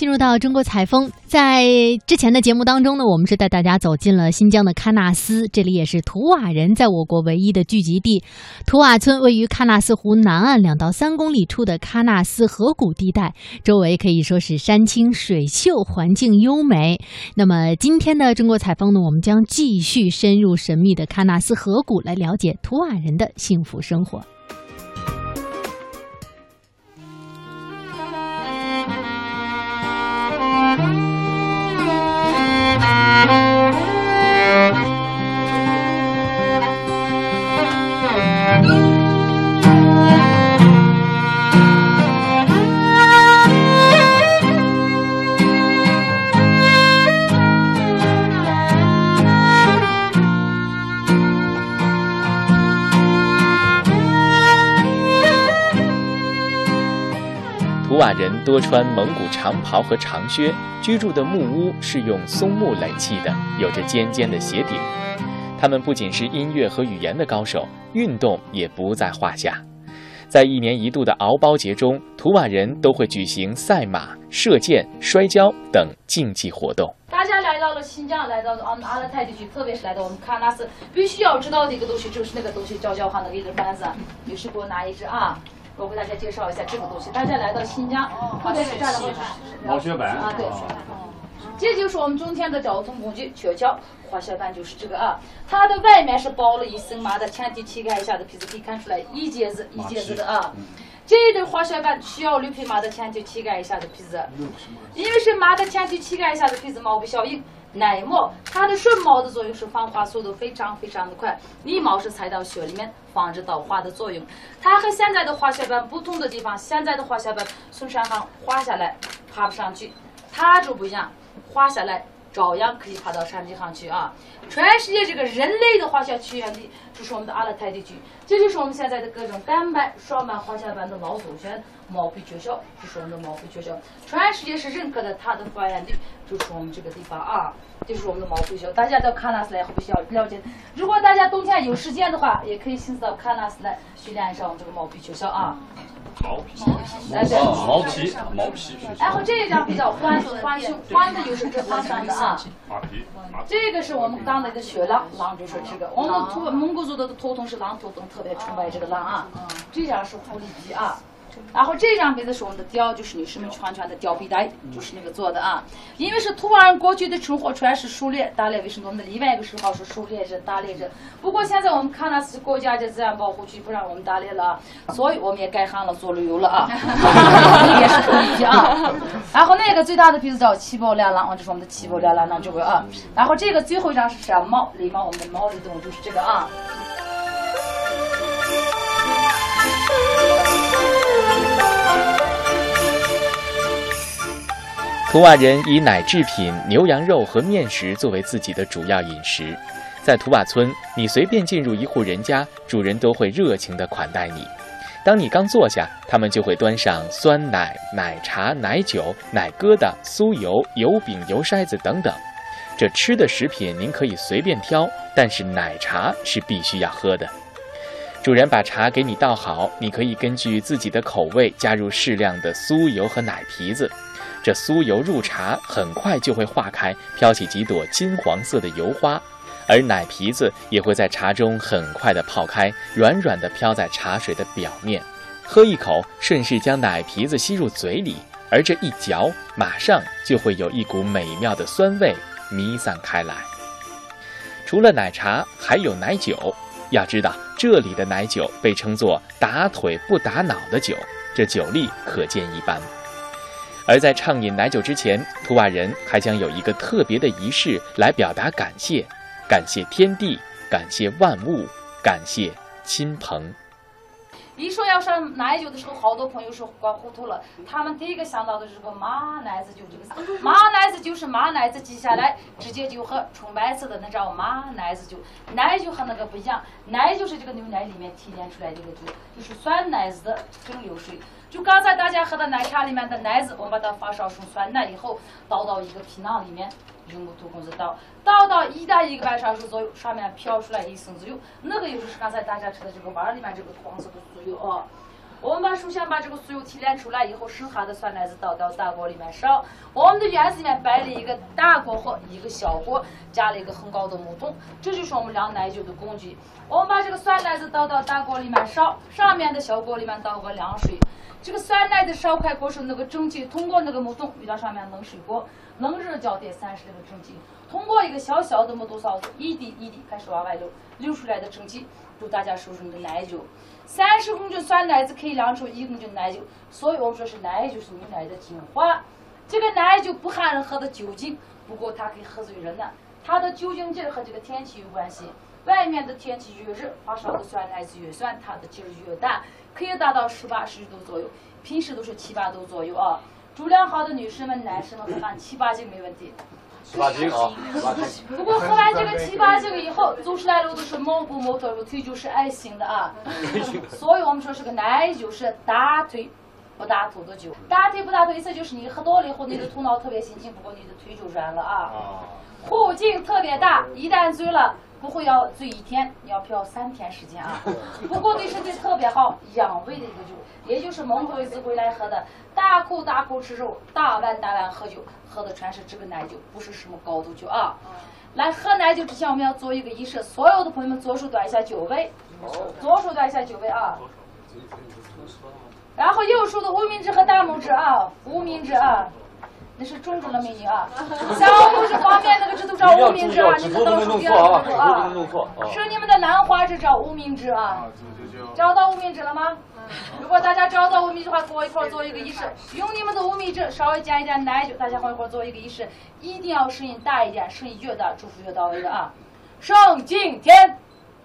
进入到中国采风，在之前的节目当中呢，我们是带大家走进了新疆的喀纳斯，这里也是图瓦人在我国唯一的聚集地。图瓦村位于喀纳斯湖南岸两到三公里处的喀纳斯河谷地带，周围可以说是山清水秀，环境优美。那么今天的中国采风呢，我们将继续深入神秘的喀纳斯河谷，来了解图瓦人的幸福生活。人多穿蒙古长袍和长靴，居住的木屋是用松木垒砌的，有着尖尖的斜顶。他们不仅是音乐和语言的高手，运动也不在话下。在一年一度的敖包节中，图瓦人都会举行赛马、射箭、摔跤等竞技活动。大家来到了新疆，来到了阿阿勒泰地区，特别是来到我们喀纳斯，必须要知道的一个东西就是那个东西叫叫哈那个一根板子，女士给我拿一只啊。我给大家介绍一下这个东西。大家来到新疆，特别是这儿的话，毛雪板啊，对，这就是我们中天的交通工具雪橇，滑雪板就是这个啊。它的外面是包了一层麻的前提膝盖以下的皮子，可以看出来一节子一节子的啊。这一对滑雪板需要驴皮马的前提膝盖以下的皮子，因为是麻的前提膝盖以下的皮子毛不效应。奶沫，它的顺毛的作用是防滑速度非常非常的快，逆毛是踩到雪里面，防止倒滑的作用。它和现在的滑雪板不同的地方，现在的滑雪板从山上滑下来爬不上去，它就不一样，滑下来照样可以爬到山顶上去啊！全世界这个人类的滑雪起源地就是我们的阿勒泰地区，这就是我们现在的各种单板、双板滑雪板的老祖先毛皮学校，就是我们的毛皮学校，全世界是认可的它的发源地就是我们这个地方啊，就是我们的毛皮学校。大家到喀纳斯来会比较了解。如果大家冬天有时间的话，也可以亲自到喀纳斯来训练一下我们这个毛皮学校啊。毛皮，哎对，毛皮，毛皮。然后这一张比较宽宽胸，宽的就是这宽山的啊。马皮，这个是我们刚那个雪狼，狼就是这个。我们土蒙古族的头头是狼头灯，特别崇拜这个狼啊。这张是狐狸皮啊。然后这张杯子是我们的貂，就是女士们穿穿的貂皮带，就是那个做的啊。因为是图瓦人过去的生活全是狩猎，打猎为生。我们的另外一个时候是狩猎者、打猎者。不过现在我们喀纳斯国家的自然保护区不让我们打猎了，所以我们也改行了做旅游了啊。也是可以啊。然后那个最大的鼻子叫七宝连狼，这是我们的七宝连狼呢这个啊。然后这个最后一张是山猫，狸猫，我们的猫的动物就是这个啊。图瓦人以奶制品、牛羊肉和面食作为自己的主要饮食。在图瓦村，你随便进入一户人家，主人都会热情地款待你。当你刚坐下，他们就会端上酸奶、奶茶、奶酒、奶疙瘩、酥油、油饼、油筛子等等。这吃的食品您可以随便挑，但是奶茶是必须要喝的。主人把茶给你倒好，你可以根据自己的口味加入适量的酥油和奶皮子。这酥油入茶，很快就会化开，飘起几朵金黄色的油花，而奶皮子也会在茶中很快的泡开，软软的飘在茶水的表面。喝一口，顺势将奶皮子吸入嘴里，而这一嚼，马上就会有一股美妙的酸味弥散开来。除了奶茶，还有奶酒。要知道，这里的奶酒被称作“打腿不打脑”的酒，这酒力可见一斑。而在畅饮奶酒之前，图瓦人还将有一个特别的仪式来表达感谢，感谢天地，感谢万物，感谢亲朋。一说要上奶酒的时候，好多朋友是搞糊涂了。他们第一个想到的是个马奶子酒，这个马奶子就是马奶子挤下来直接就喝，纯白色的那叫马奶子酒。奶酒和那个不一样，奶就是这个牛奶里面提炼出来这个酒，就是酸奶子的蒸馏水。就刚才大家喝的奶茶里面的奶子，我们把它发烧成酸奶以后，倒到一个皮囊里面，用木头棍子倒，倒到一到一个半小时左右，上面飘出来一层子油，那个油就是刚才大家吃的这个碗里面这个黄色的酥油啊。我们把首先把这个酥油提炼出来以后，剩下的酸奶子倒到大锅里面烧。我们的院子里面摆了一个大锅和一个小锅，加了一个很高的木桶，这就是我们酿奶酒的工具。我们把这个酸奶子倒到大锅里面烧，上面的小锅里面倒个凉水。这个酸奶子烧开过后，那个蒸汽通过那个木桶遇到上面冷水锅，冷热交替三十那个蒸汽，通过一个小小的木头勺子，一滴一滴开始往外流，流出来的蒸汽就大家手中的奶酒。三十公斤酸奶子可以酿出一公斤奶酒，所以我们说是奶酒是牛奶的精华。这个奶酒不含任何的酒精，不过它可以喝醉人呢。它的酒精劲儿和这个天气有关系。外面的天气越热，发烧的酸奶子越酸，它的劲儿越大，可以达到十八十度左右。平时都是七八度左右啊。主量好的女士们、男士们喝完七八斤没问题。十八斤啊，十八斤。不过喝完这个七八斤以后，走出来路都是毛骨毛头，腿就是爱心的啊。所以我们说是个奶酒是大腿不大头的酒。大腿不大头意思就是你喝多了以后，你的头脑特别清醒，不过你的腿就软了啊。啊，后劲特别大，一旦醉了，不会要醉一天，你要漂三天时间啊。不过对身体特别好，养胃的一个酒，也就是蒙古子回来喝的，大口大口吃肉，大碗大碗喝酒，喝的全是这个奶酒，不是什么高度酒啊。来喝奶酒之前，我们要做一个仪式，所有的朋友们左手端一下酒杯，左手端一下酒杯啊。然后右手的无名指和大拇指啊，无名指啊，那是中指的美女啊。小拇指方面那个指头叫一定要注意啊，无名指啊，你们都是第能弄错啊，二个指头不能啊。弄错啊。是你们的兰花指找无名指啊，找到无名指了吗？如果大家找到无名指的话，跟我一块做一个仪式，用你们的无名指稍微加一点奶酒，大家伙一块做一个仪式，一定要声音大一点，声音越大，祝福越到位的啊。上敬天，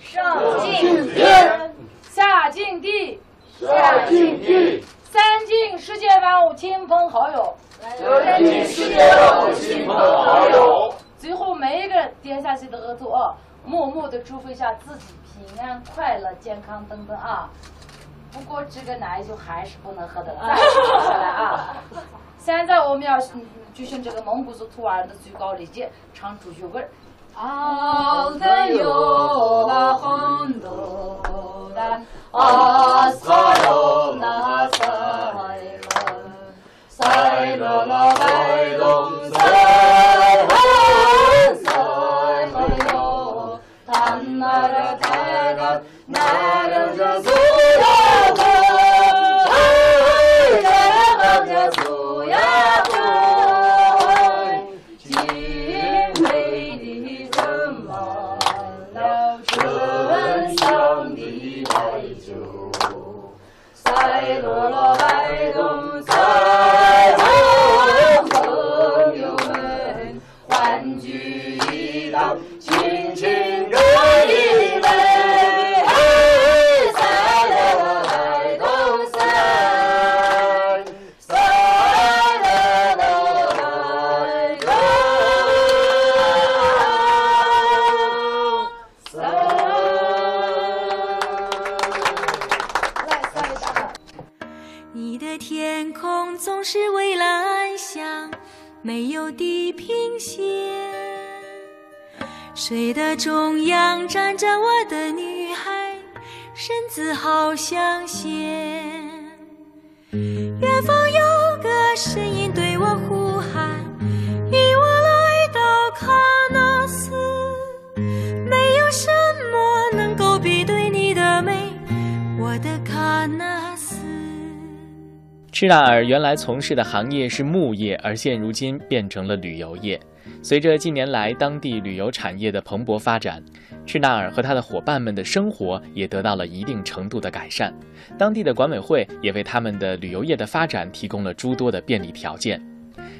上敬天，下敬地，下敬地，三敬世界万物亲朋好友，三敬世界万物亲朋好友。最后每一个人点下去的额头啊，默默的祝福一下自己平安、快乐、健康等等啊。不过这个奶就还是不能喝的，再喝下来啊。现在我们要嗯举行这个蒙古族图瓦人的最高礼节，唱主角歌儿。Alda yola hondoda askalona sayla 白罗罗白龙山，山河哟，坦然而开朗，南疆的苏雅湖，哎呀呀，南疆的苏雅湖，金杯里盛满了醇香的白酒，白罗罗。没有地平线，水的中央站着我的女孩，身子好像仙。远方有个谁赤纳尔原来从事的行业是牧业，而现如今变成了旅游业。随着近年来当地旅游产业的蓬勃发展，赤纳尔和他的伙伴们的生活也得到了一定程度的改善。当地的管委会也为他们的旅游业的发展提供了诸多的便利条件。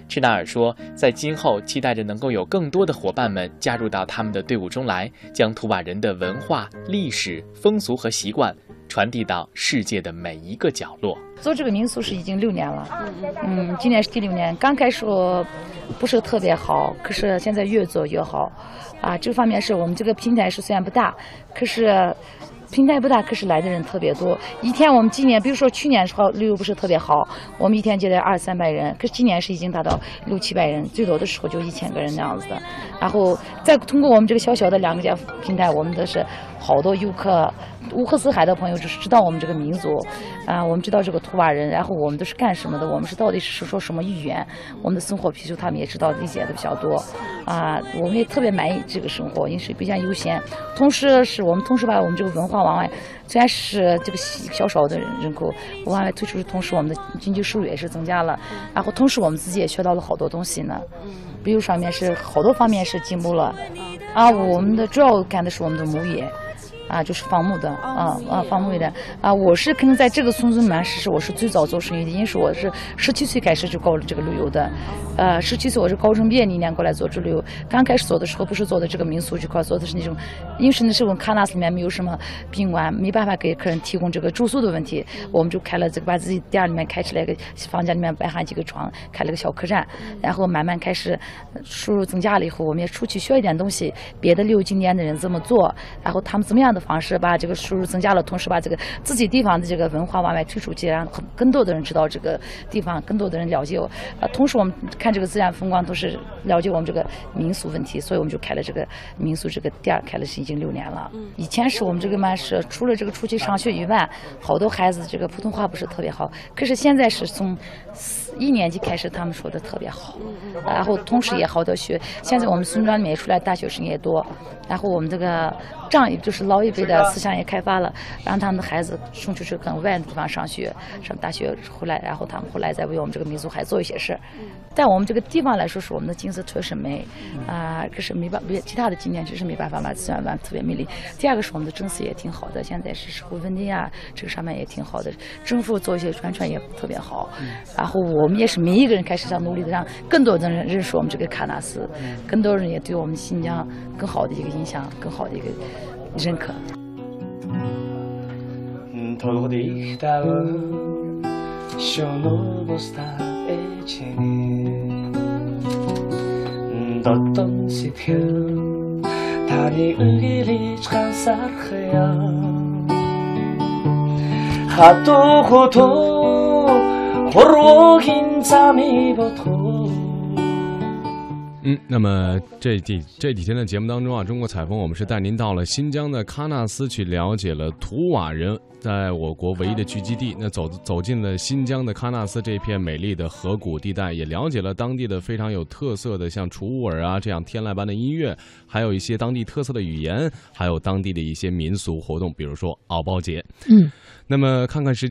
赤纳尔说，在今后期待着能够有更多的伙伴们加入到他们的队伍中来，将图瓦人的文化、历史、风俗和习惯传递到世界的每一个角落。做这个民宿是已经六年了，嗯，今年是第六年。刚开始不是特别好，可是现在越做越好，啊，这方面是我们这个平台是虽然不大，可是平台不大，可是来的人特别多。一天我们今年，比如说去年时候旅游不是特别好，我们一天接待二三百人，可是今年是已经达到六七百人，最多的时候就一千个人那样子的。然后再通过我们这个小小的两个家平台，我们都是好多游客。乌克斯海的朋友就是知道我们这个民族，啊，我们知道这个图瓦人，然后我们都是干什么的，我们是到底是说什么语言，我们的生活皮肤他们也知道理解的比较多，啊，我们也特别满意这个生活，因为比较悠闲，同时是我们同时把我们这个文化往外，虽然是这个小少的人人口往外推出的同时，我们的经济收入也是增加了，然后同时我们自己也学到了好多东西呢，比如上面是好多方面是进步了，啊，我们的主要干的是我们的牧业。啊，就是放牧的啊啊，放牧的啊，我是可能在这个村子里面是我是最早做生意的，因为是我是十七岁开始就搞了这个旅游的，呃，十七岁我是高中毕业那年过来做这旅游，刚开始做的时候不是做的这个民宿这块，做的是那种，因为是那时候喀纳斯里面没有什么宾馆，没办法给客人提供这个住宿的问题，我们就开了这个把自己店里面开起来个房间里面摆上几个床，开了个小客栈，然后慢慢开始收入增加了以后，我们也出去学一点东西，别的旅游景点的人怎么做，然后他们怎么样。的方式把这个收入增加了，同时把这个自己地方的这个文化往外推出去，让更多的人知道这个地方，更多的人了解。呃，同时我们看这个自然风光，都是了解我们这个民俗问题，所以我们就开了这个民宿这个店，开了是已经六年了。以前是我们这个嘛是除了这个出去上学以外，好多孩子这个普通话不是特别好，可是现在是从一年级开始，他们说的特别好。然后同时也好多学，现在我们村庄里面出来大学生也多，然后我们这个仗义就是老。一辈的思想也开发了，让他们的孩子送出去更外的地方上学，上大学回来，然后他们回来再为我们这个民族还做一些事。在我们这个地方来说，是我们的景色确实美啊，可是没办法，其他的景点只是没办法嘛自然玩特别美丽。第二个是我们的政策也挺好的，现在是社会稳定啊，这个上面也挺好的，政府做一些宣传也特别好。然后我们也是每一个人开始想努力的让更多的人认识我们这个喀纳斯，更多人也对我们新疆更好的一个印象，更好的一个。认可。嗯，那么这几这几天的节目当中啊，中国采风，我们是带您到了新疆的喀纳斯去了解了图瓦人在我国唯一的聚集地。那走走进了新疆的喀纳斯这片美丽的河谷地带，也了解了当地的非常有特色的像楚尔啊这样天籁般的音乐，还有一些当地特色的语言，还有当地的一些民俗活动，比如说敖包节。嗯，那么看看是。